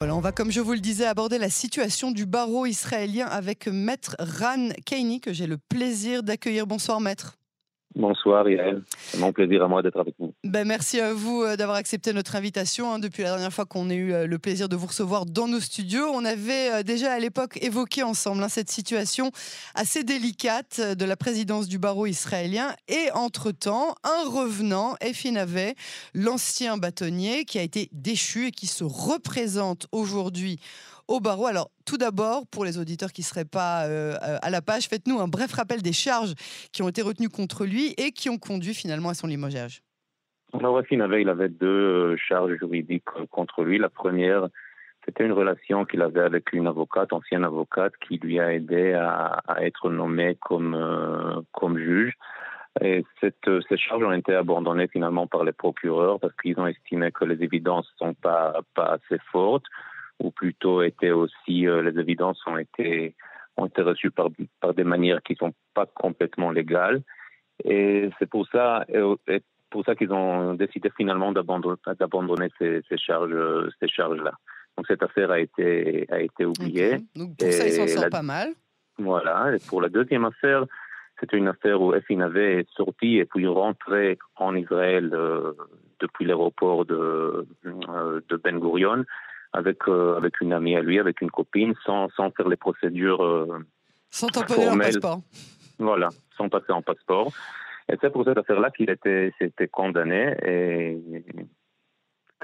Voilà, on va, comme je vous le disais, aborder la situation du barreau israélien avec Maître Ran Keini, que j'ai le plaisir d'accueillir. Bonsoir, Maître. Bonsoir Yael, c'est mon plaisir à moi d'être avec vous. Ben, merci à vous euh, d'avoir accepté notre invitation. Hein. Depuis la dernière fois qu'on a eu euh, le plaisir de vous recevoir dans nos studios, on avait euh, déjà à l'époque évoqué ensemble hein, cette situation assez délicate de la présidence du barreau israélien. Et entre-temps, un revenant, Efin Ave, l'ancien bâtonnier qui a été déchu et qui se représente aujourd'hui au barreau. Alors, tout d'abord, pour les auditeurs qui ne seraient pas euh, à la page, faites-nous un bref rappel des charges qui ont été retenues contre lui et qui ont conduit finalement à son limogeage. Alors, Racine avait, il avait deux euh, charges juridiques contre lui. La première, c'était une relation qu'il avait avec une avocate, ancienne avocate, qui lui a aidé à, être nommé comme, euh, comme juge. Et cette, ces charges ont été abandonnées finalement par les procureurs parce qu'ils ont estimé que les évidences ne sont pas, pas assez fortes ou plutôt étaient aussi euh, les évidences ont été ont été reçues par par des manières qui sont pas complètement légales et c'est pour ça et pour ça qu'ils ont décidé finalement d'abandonner ces, ces, charges ces charges là. Donc cette affaire a été a été oubliée. Donc pour ça ils s'en sortent pas mal. Voilà. Et pour la deuxième affaire, c'était une affaire où Efin avait sorti et puis rentré en Israël euh, depuis l'aéroport de, euh, de Ben Gurion avec, euh, avec une amie à lui, avec une copine, sans, sans faire les procédures. Euh, sans tamponner un passeport. Voilà, sans passer en passeport. Et c'est pour cette affaire-là qu'il était, était condamné et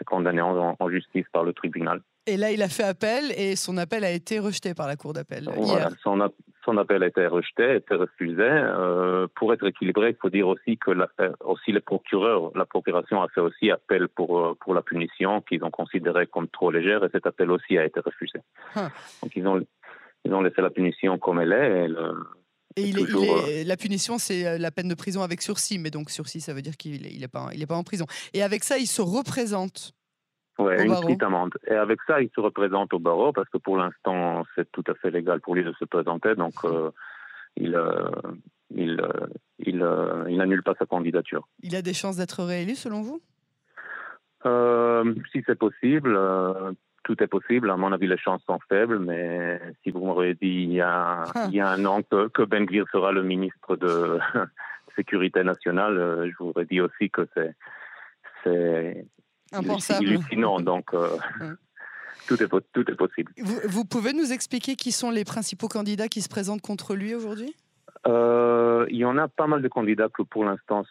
condamné en, justice par le tribunal. Et là, il a fait appel et son appel a été rejeté par la Cour d'appel. Voilà, son, son appel a été rejeté, a été refusé. Euh, pour être équilibré, il faut dire aussi que la, aussi les procureurs, la procuration a fait aussi appel pour, euh, pour la punition qu'ils ont considéré comme trop légère et cet appel aussi a été refusé. Hein. Donc ils ont, ils ont laissé la punition comme elle est. Et, il est, euh, la punition, c'est la peine de prison avec sursis, mais donc sursis, ça veut dire qu'il n'est il pas, pas en prison. Et avec ça, il se représente oui, une petite amende. Et avec ça, il se représente au barreau parce que pour l'instant, c'est tout à fait légal pour lui de se présenter. Donc, euh, il, euh, il, euh, il, il n'annule pas sa candidature. Il a des chances d'être réélu, selon vous? Si c'est possible, tout est possible. À mon avis, les chances sont faibles. Mais si vous m'auriez dit il y a, ah. il y a un an que, que Ben Gvir sera le ministre de Sécurité nationale, je vous aurais dit aussi que c'est c'est Impensable. hallucinant, donc euh, tout, est, tout est possible. Vous, pouvez nous expliquer qui sont les principaux candidats qui se présentent contre lui aujourd'hui? Euh, il y en a pas mal de candidats que pour l'instant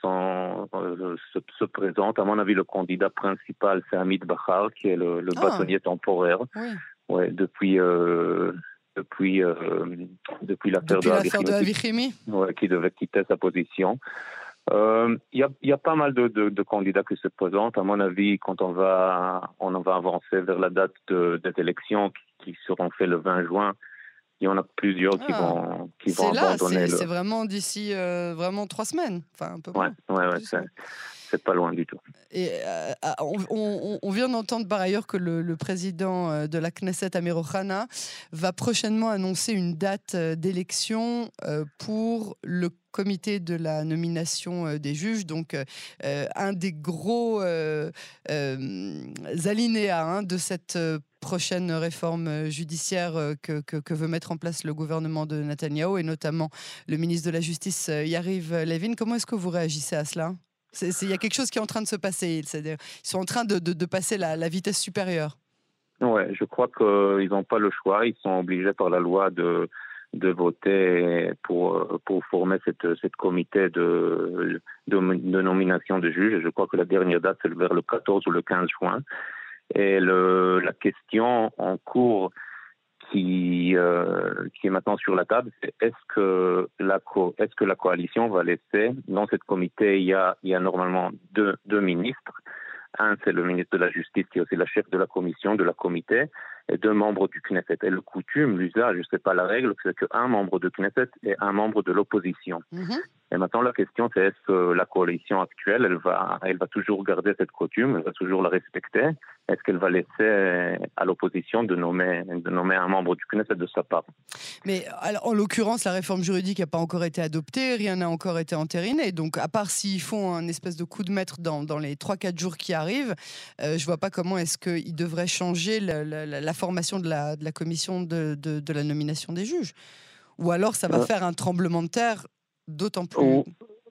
euh, se, présentent. À mon avis, le candidat principal, c'est Hamid Bahar, qui est le, ah. bâtonnier temporaire. Ouais, depuis, depuis, depuis l'affaire de Avichimi, ouais, qui devait quitter sa position. Euh, il y, a, pas mal de, candidats qui se présentent. À mon avis, quand on va, on va avancer vers la date des élections qui, seront faites le 20 juin, il y en a plusieurs qui ah. vont, qui vont abandonner. C'est vraiment d'ici euh, vraiment trois semaines, enfin un peu ouais, ouais, ouais, c'est pas loin du tout. Euh, ah, on, vient d'entendre par ailleurs que le, président de la Knesset, Amir Ohana, va prochainement annoncer une date d'élection pour le comité de la nomination euh, des juges, donc euh, euh, un des gros alinéas hein, de cette prochaine réforme judiciaire que, que, veut mettre en place le gouvernement de Netanyahu et notamment le ministre de la Justice Yariv Levin. Comment est-ce que vous réagissez à cela? Il y a quelque chose qui est en train de se passer. Ils sont en train de, passer la, la, vitesse supérieure. Ouais, je crois qu'ils n'ont pas le choix. Ils sont obligés par la loi de, de voter pour, pour former cette, cette comité de, de, nomination de juges. Je crois que la dernière date, c'est vers le 14 ou le 15 juin. Et le, la question en cours qui, euh, qui est maintenant sur la table, c'est est-ce que, la est-ce que la coalition va laisser, dans cette comité, il y a, il y a normalement deux, deux ministres. Un, c'est le ministre de la Justice qui est aussi la chef de la commission, de la comité, et deux membres du Knesset. Et le coutume, l'usage, je sais pas la règle, c'est qu'un membre de Knesset et un membre de l'opposition. Mhm. Et maintenant, la question, c'est est-ce que la coalition actuelle, elle va, elle va toujours garder cette coutume, elle va toujours la respecter? Est-ce qu'elle va laisser à l'opposition de nommer, de nommer un membre du Knesset de sa part? Mais alors, en l'occurrence, la réforme juridique n'a pas encore été adoptée, rien n'a encore été entériné. Donc, à part s'ils font un espèce de coup de maître dans, dans les 3-4 jours qui arrivent, euh, je vois pas comment est-ce qu'ils devraient changer la, formation de la, de la commission de, de, la nomination des juges. Ou alors, ça va euh. faire un tremblement de terre d'autant plus.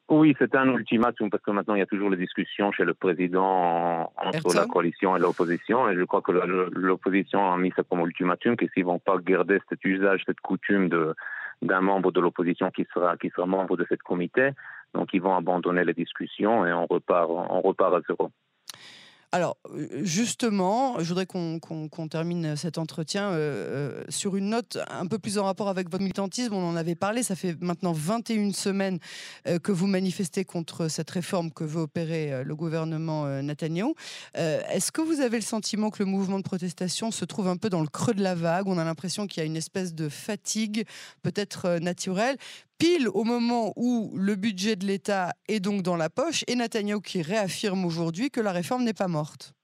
oui, c'était un ultimatum parce que maintenant il y a toujours les discussions chez le président entre la coalition et l'opposition. Et je crois que l'opposition a mis ça comme ultimatum que s'ils vont pas garder cet usage, cette coutume de d'un membre de l'opposition qui sera qui sera membre de cette comité, donc ils vont abandonner les discussions et on repart on repart à zéro. Alors, euh, justement, je voudrais qu'on termine cet entretien euh, euh, sur une note un peu plus en rapport avec votre militantisme. On en avait parlé, ça fait maintenant 21 semaines que vous manifestez contre cette réforme que veut opérer le gouvernement Netanyahu. Est-ce que vous avez le sentiment que le mouvement de protestation se trouve un peu dans le creux de la vague? On a l'impression qu'il y a une espèce de fatigue, peut-être naturelle, pile au moment où le budget de l'État est donc dans la poche, et Netanyahu qui réaffirme aujourd'hui que la réforme n'est pas morte.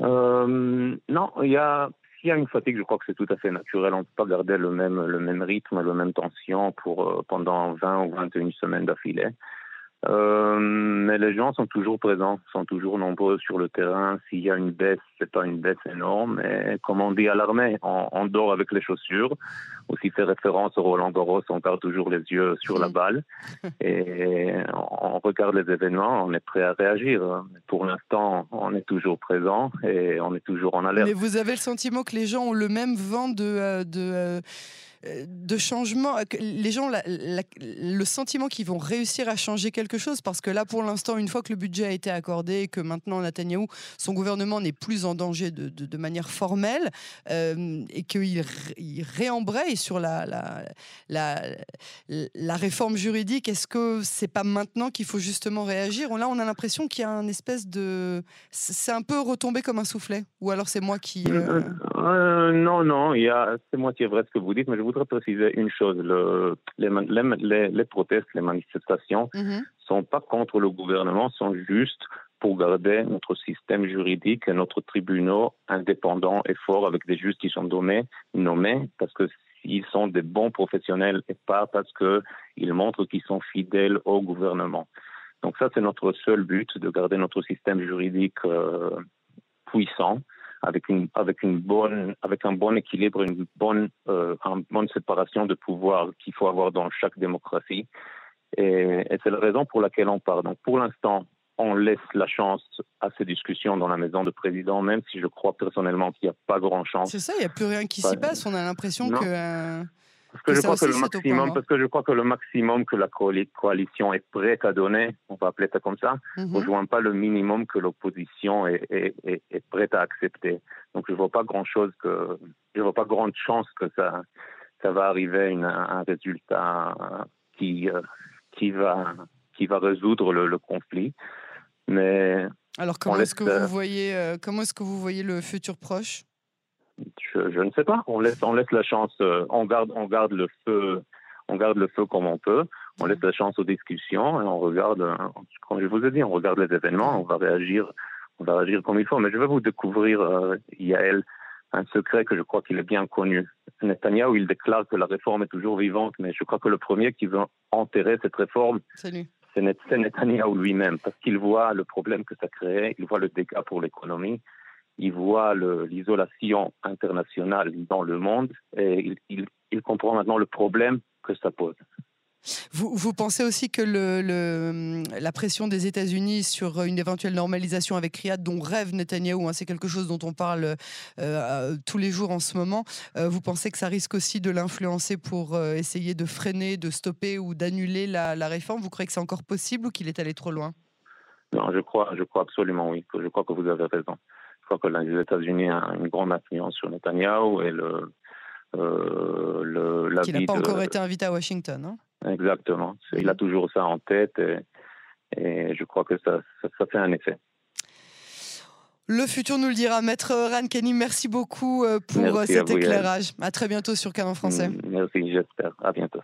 Euh, non, il y a, y a une fatigue, je crois que c'est tout à fait naturel. On ne peut pas garder le même, le même rythme, la même tension pour, euh, pendant 20 ou 21 semaines d'affilée. Euh, mais les gens sont toujours présents, sont toujours nombreux sur le terrain. S'il y a une baisse, c'est pas une baisse énorme. Mais comme on dit à l'armée, on, dort avec les chaussures. Aussi fait référence au Roland Garros, on garde toujours les yeux sur la balle et on regarde les événements. On est prêt à réagir. Pour l'instant, on est toujours présent et on est toujours en alerte. Mais vous avez le sentiment que les gens ont le même vent de, de euh, euh, de changement, les gens, le sentiment qu'ils vont réussir à changer quelque chose, parce que là, pour l'instant, une fois que le budget a été accordé, et que maintenant Netanyahou, son gouvernement n'est plus en danger de, manière formelle, euh, et qu'il il réembraye sur la, la, la, réforme juridique, est-ce que c'est pas maintenant qu'il faut justement réagir? Là, on a l'impression qu'il y a un espèce de... C'est un peu retombé comme un soufflet, ou alors c'est moi qui... Euh, non, non, c'est moi qui est vrai ce que vous dites, mais je vous voudrais préciser une chose. Le, les, les, les, protestes, les manifestations ne mhm. sont pas contre le gouvernement, sont juste pour garder notre système juridique et notre tribunaux indépendants et forts avec des juges qui sont nommés, nommés parce que ils sont des bons professionnels et pas parce qu'ils montrent qu'ils sont fidèles au gouvernement. Donc ça, c'est notre seul but, de garder notre système juridique euh, puissant avec une avec une bonne avec un bon équilibre, une bonne euh, une bonne séparation de pouvoir qu'il faut avoir dans chaque démocratie. Et, et c'est la raison pour laquelle on parle. Donc pour l'instant, on laisse la chance à ces discussions dans la maison de président, même si je crois personnellement qu'il n'y a pas grand chance. C'est ça, il n'y a plus rien qui s'y passe. On a l'impression que. Euh, parce que, je crois que le maximum, parce que je crois que le maximum que la coalition est prête à donner, on va appeler ça comme ça, ne mhm. rejoint pas le minimum que l'opposition est, est, est, prête à accepter. Donc je vois pas grand chose que, je vois pas grande chance que ça, ça va arriver à un résultat qui, euh, qui va, qui va résoudre le, conflit. Mais alors comment est-ce que vous voyez, euh, comment est-ce que vous voyez le futur proche? Je, ne sais pas. On laisse, on laisse la chance. Euh, on garde, on garde le feu. On garde le feu comme on peut. On laisse la chance aux discussions et on regarde. Euh, comme je vous ai dit, on regarde les événements. On va réagir. On va réagir comme il faut. Mais je vais vous découvrir, euh, Yael, un secret que je crois qu'il est bien connu. Netanyahu, il déclare que la réforme est toujours vivante, mais je crois que le premier qui veut enterrer cette réforme, c'est Netanyahu lui-même, parce qu'il voit le problème que ça crée, il voit le dégât pour l'économie, il voit l'isolation internationale dans le monde et il, il, comprend maintenant le problème que ça pose. Vous, vous pensez aussi que le, la pression des États-Unis sur une éventuelle normalisation avec Riyad, dont rêve Netanyahou, hein, c'est quelque chose dont on parle euh, tous les jours en ce moment, euh, vous pensez que ça risque aussi de l'influencer pour euh, essayer de freiner, de stopper ou d'annuler la, la réforme? Vous croyez que c'est encore possible ou qu'il est allé trop loin? Non, je crois, je crois absolument oui. Je crois que vous avez raison que les États-Unis ont une grande influence sur Netanyahu et le. Euh, le Qui n'a pas encore été invité à Washington. Hein Exactement. Il a toujours ça en tête et, et je crois que ça, ça, fait un effet. Le futur nous le dira. Maître Ran Kenny, merci beaucoup pour cet éclairage. À très bientôt sur Canon Français. Merci, j'espère. À bientôt.